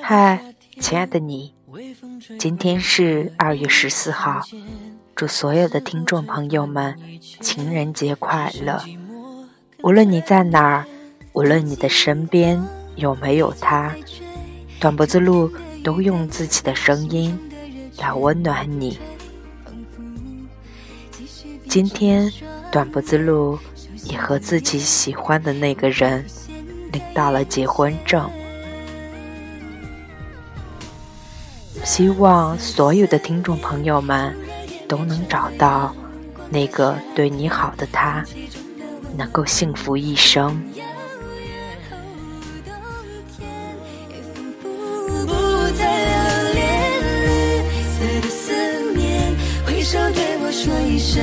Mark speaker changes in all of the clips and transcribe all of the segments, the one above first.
Speaker 1: 嗨，亲爱的你，今天是二月十四号，祝所有的听众朋友们情人节快乐！无论你在哪儿，无论你的身边有没有他，短脖子鹿都用自己的声音来温暖你。今天，短脖子鹿也和自己喜欢的那个人领到了结婚证。希望所有的听众朋友们都能找到那个对你好的他，能够幸福一生。说一声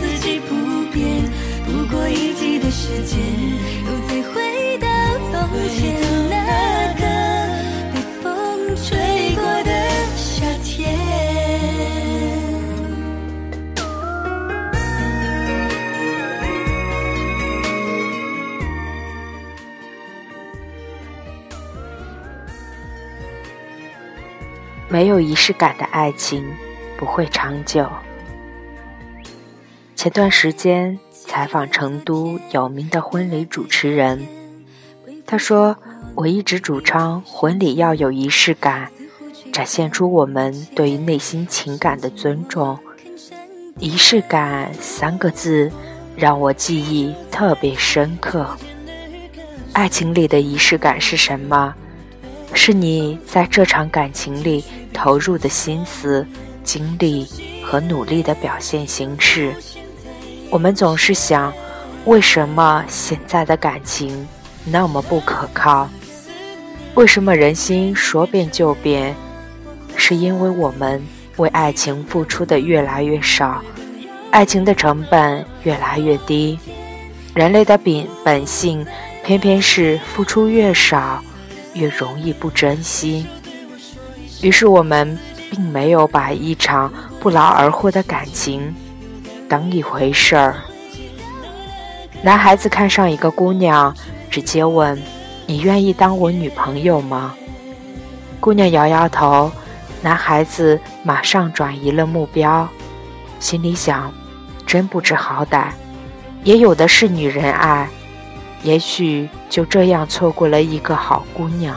Speaker 1: 四季不变，不过一季的时间，没有仪式感的爱情不会长久。前段时间采访成都有名的婚礼主持人，他说：“我一直主张婚礼要有仪式感，展现出我们对于内心情感的尊重。仪式感三个字让我记忆特别深刻。爱情里的仪式感是什么？是你在这场感情里投入的心思、精力和努力的表现形式。”我们总是想，为什么现在的感情那么不可靠？为什么人心说变就变？是因为我们为爱情付出的越来越少，爱情的成本越来越低。人类的本本性偏偏是付出越少，越容易不珍惜。于是我们并没有把一场不劳而获的感情。当一回事儿，男孩子看上一个姑娘，直接问：“你愿意当我女朋友吗？”姑娘摇摇头，男孩子马上转移了目标，心里想：真不知好歹，也有的是女人爱，也许就这样错过了一个好姑娘。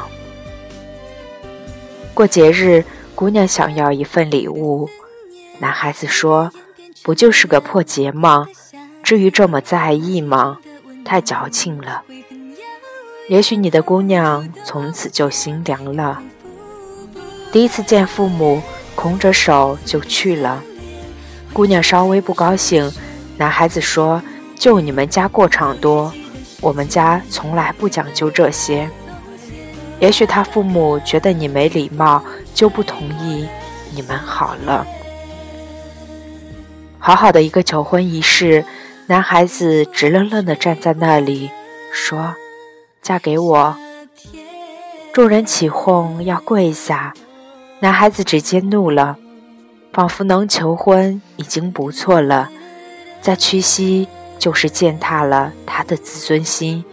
Speaker 1: 过节日，姑娘想要一份礼物，男孩子说。不就是个破节吗？至于这么在意吗？太矫情了。也许你的姑娘从此就心凉了。第一次见父母，空着手就去了。姑娘稍微不高兴，男孩子说：“就你们家过场多，我们家从来不讲究这些。”也许他父母觉得你没礼貌，就不同意你们好了。好好的一个求婚仪式，男孩子直愣愣地站在那里，说：“嫁给我。”众人起哄要跪下，男孩子直接怒了，仿佛能求婚已经不错了，再屈膝就是践踏了他的自尊心，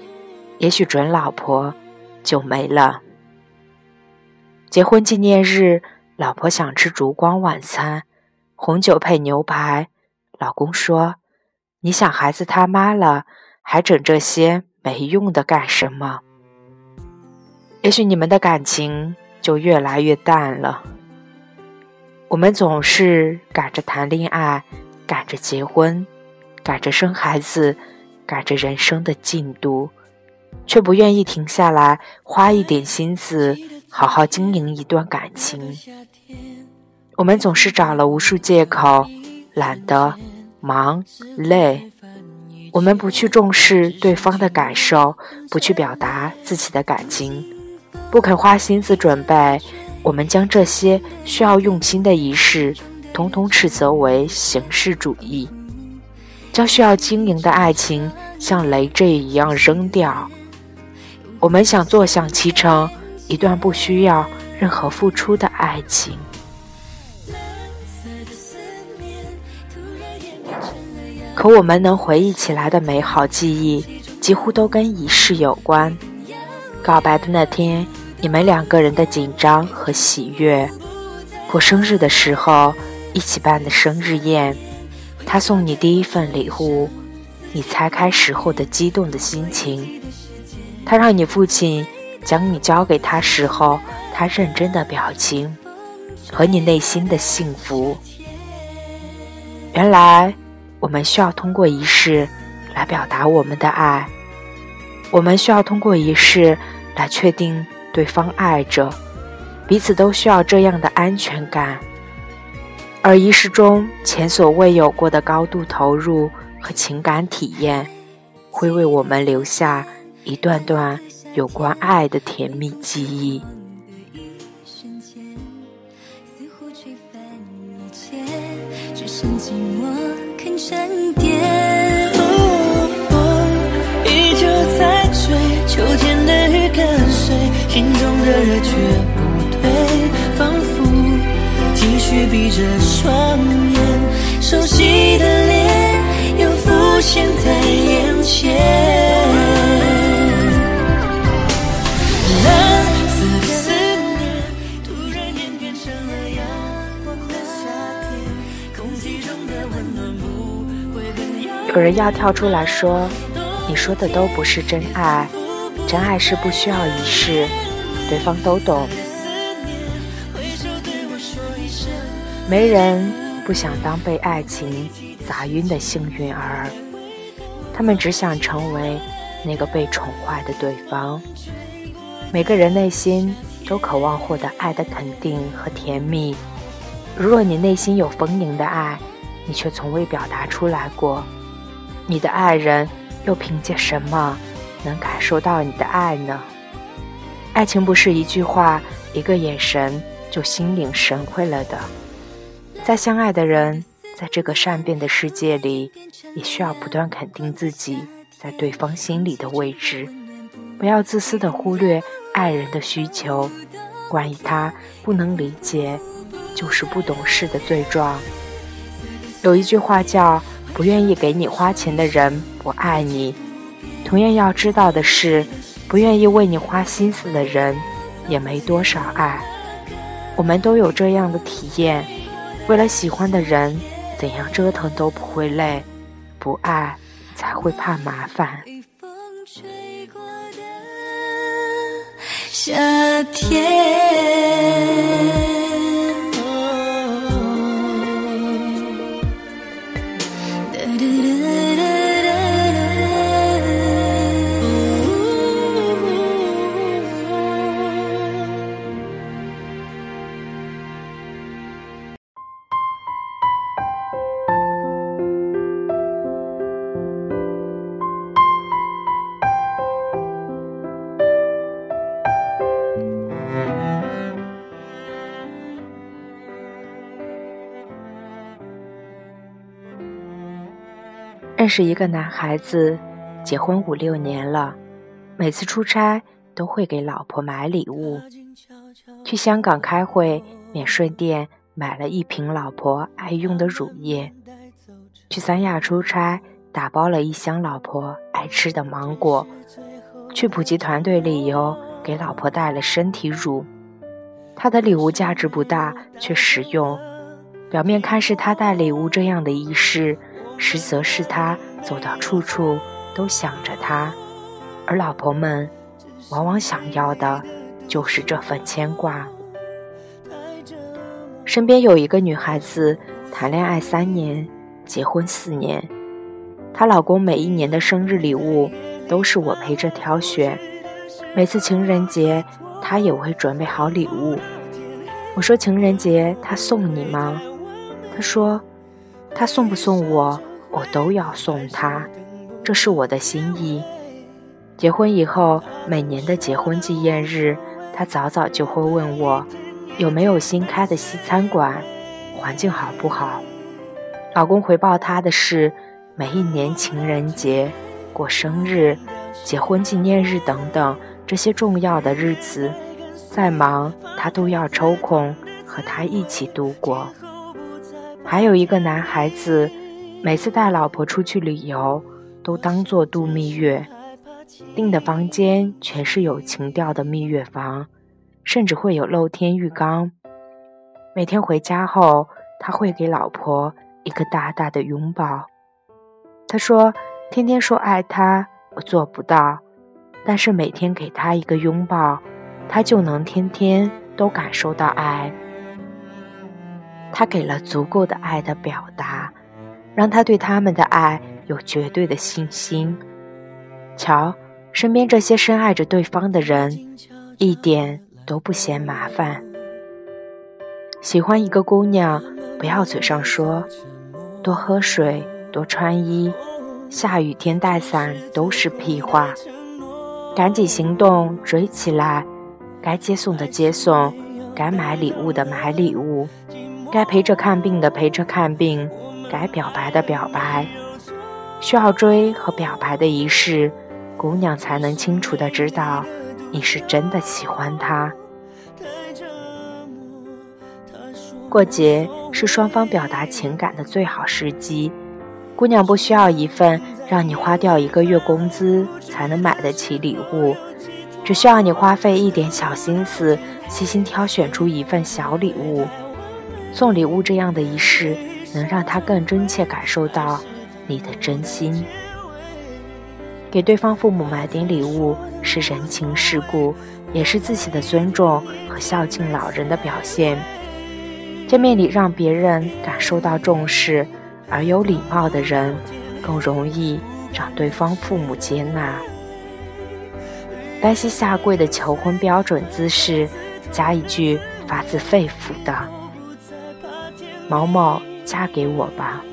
Speaker 1: 也许准老婆就没了。结婚纪念日，老婆想吃烛光晚餐，红酒配牛排。老公说：“你想孩子他妈了，还整这些没用的干什么？也许你们的感情就越来越淡了。我们总是赶着谈恋爱，赶着结婚，赶着生孩子，赶着人生的进度，却不愿意停下来，花一点心思，好好经营一段感情。我们总是找了无数借口。”懒得，忙，累，我们不去重视对方的感受，不去表达自己的感情，不肯花心思准备，我们将这些需要用心的仪式，统统斥责为形式主义，将需要经营的爱情像累赘一样扔掉。我们想坐享其成一段不需要任何付出的爱情。可我们能回忆起来的美好记忆，几乎都跟仪式有关。告白的那天，你们两个人的紧张和喜悦；过生日的时候，一起办的生日宴，他送你第一份礼物，你拆开时候的激动的心情；他让你父亲将你交给他时候，他认真的表情和你内心的幸福。原来，我们需要通过仪式来表达我们的爱。我们需要通过仪式来确定对方爱着，彼此都需要这样的安全感。而仪式中前所未有过的高度投入和情感体验，会为我们留下一段段有关爱的甜蜜记忆。寂寞肯沉淀，依旧在追，秋天的雨跟随，心中的热却继续闭着双眼，熟悉的脸又浮现在眼前。有人要跳出来说：“你说的都不是真爱，真爱是不需要仪式，对方都懂。没人不想当被爱情砸晕的幸运儿，他们只想成为那个被宠坏的对方。每个人内心都渴望获得爱的肯定和甜蜜。如若你内心有丰盈的爱，你却从未表达出来过。”你的爱人又凭借什么能感受到你的爱呢？爱情不是一句话、一个眼神就心领神会了的。再相爱的人，在这个善变的世界里，也需要不断肯定自己在对方心里的位置，不要自私的忽略爱人的需求。关于他不能理解，就是不懂事的罪状。有一句话叫。不愿意给你花钱的人不爱你，同样要知道的是，不愿意为你花心思的人也没多少爱。我们都有这样的体验：为了喜欢的人，怎样折腾都不会累；不爱才会怕麻烦。夏天。认识一个男孩子，结婚五六年了，每次出差都会给老婆买礼物。去香港开会，免税店买了一瓶老婆爱用的乳液；去三亚出差，打包了一箱老婆爱吃的芒果；去普吉团队旅游，给老婆带了身体乳。他的礼物价值不大，却实用。表面看是他带礼物这样的仪式。实则是他走到处处都想着他，而老婆们往往想要的就是这份牵挂。身边有一个女孩子，谈恋爱三年，结婚四年，她老公每一年的生日礼物都是我陪着挑选，每次情人节她也会准备好礼物。我说情人节他送你吗？他说。他送不送我，我都要送他，这是我的心意。结婚以后，每年的结婚纪念日，他早早就会问我有没有新开的西餐馆，环境好不好。老公回报他的是，每一年情人节、过生日、结婚纪念日等等这些重要的日子，再忙他都要抽空和他一起度过。还有一个男孩子，每次带老婆出去旅游，都当做度蜜月。订的房间全是有情调的蜜月房，甚至会有露天浴缸。每天回家后，他会给老婆一个大大的拥抱。他说：“天天说爱他，我做不到，但是每天给他一个拥抱，他就能天天都感受到爱。”他给了足够的爱的表达，让他对他们的爱有绝对的信心。瞧，身边这些深爱着对方的人，一点都不嫌麻烦。喜欢一个姑娘，不要嘴上说，多喝水。多穿衣，下雨天带伞都是屁话。赶紧行动，追起来！该接送的接送，该买礼物的买礼物，该陪着看病的陪着看病，该表白的表白。需要追和表白的仪式，姑娘才能清楚的知道你是真的喜欢她。过节是双方表达情感的最好时机。姑娘不需要一份让你花掉一个月工资才能买得起礼物，只需要你花费一点小心思，细心挑选出一份小礼物。送礼物这样的仪式，能让他更真切感受到你的真心。给对方父母买点礼物是人情世故，也是自己的尊重和孝敬老人的表现。见面礼让别人感受到重视。而有礼貌的人，更容易让对方父母接纳。单膝下跪的求婚标准姿势，加一句发自肺腑的“毛毛，嫁给我吧”，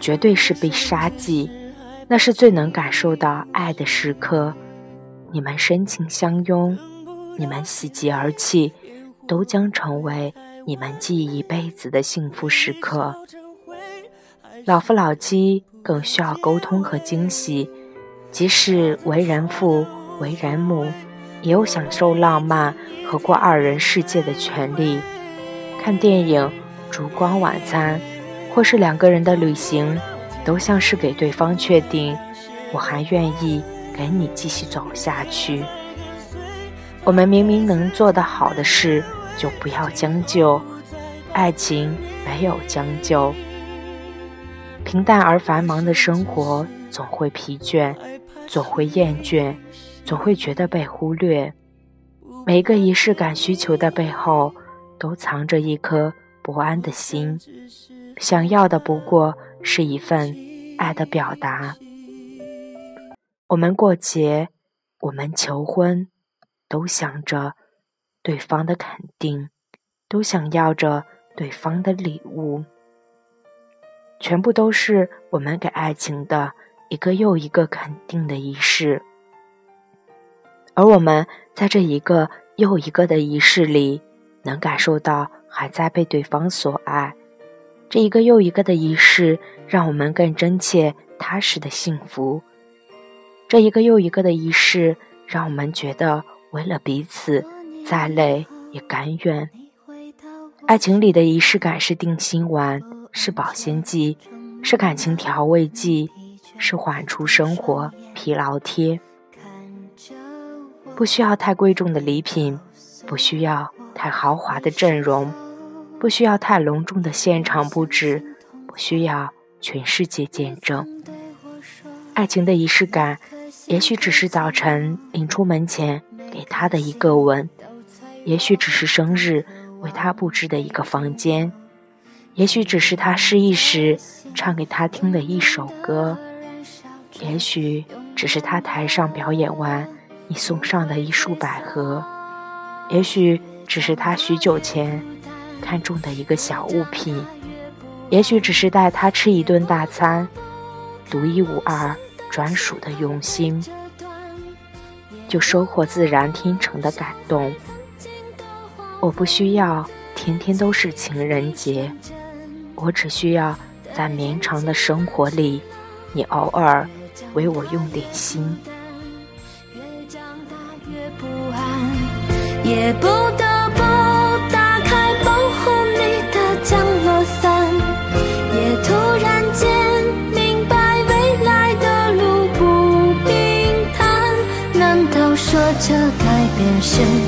Speaker 1: 绝对是被杀忌。那是最能感受到爱的时刻。你们深情相拥，你们喜极而泣，都将成为你们记一辈子的幸福时刻。老夫老妻更需要沟通和惊喜，即使为人父、为人母，也有享受浪漫和过二人世界的权利。看电影、烛光晚餐，或是两个人的旅行，都像是给对方确定，我还愿意跟你继续走下去。我们明明能做得好的事，就不要将就。爱情没有将就。平淡而繁忙的生活总会疲倦，总会厌倦，总会觉得被忽略。每个仪式感需求的背后，都藏着一颗不安的心，想要的不过是一份爱的表达。我们过节，我们求婚，都想着对方的肯定，都想要着对方的礼物。全部都是我们给爱情的一个又一个肯定的仪式，而我们在这一个又一个的仪式里，能感受到还在被对方所爱。这一个又一个的仪式，让我们更真切、踏实的幸福。这一个又一个的仪式，让我们觉得为了彼此，再累也甘愿。爱情里的仪式感是定心丸。是保鲜剂，是感情调味剂，是缓出生活疲劳贴。不需要太贵重的礼品，不需要太豪华的阵容，不需要太隆重的现场布置，不需要全世界见证。爱情的仪式感，也许只是早晨临出门前给他的一个吻，也许只是生日为他布置的一个房间。也许只是他失意时唱给他听的一首歌，也许只是他台上表演完你送上的一束百合，也许只是他许久前看中的一个小物品，也许只是带他吃一顿大餐，独一无二、专属的用心，就收获自然天成的感动。我不需要天天都是情人节。我只需要在绵长的生活里，你偶尔为我用点心。也不得
Speaker 2: 改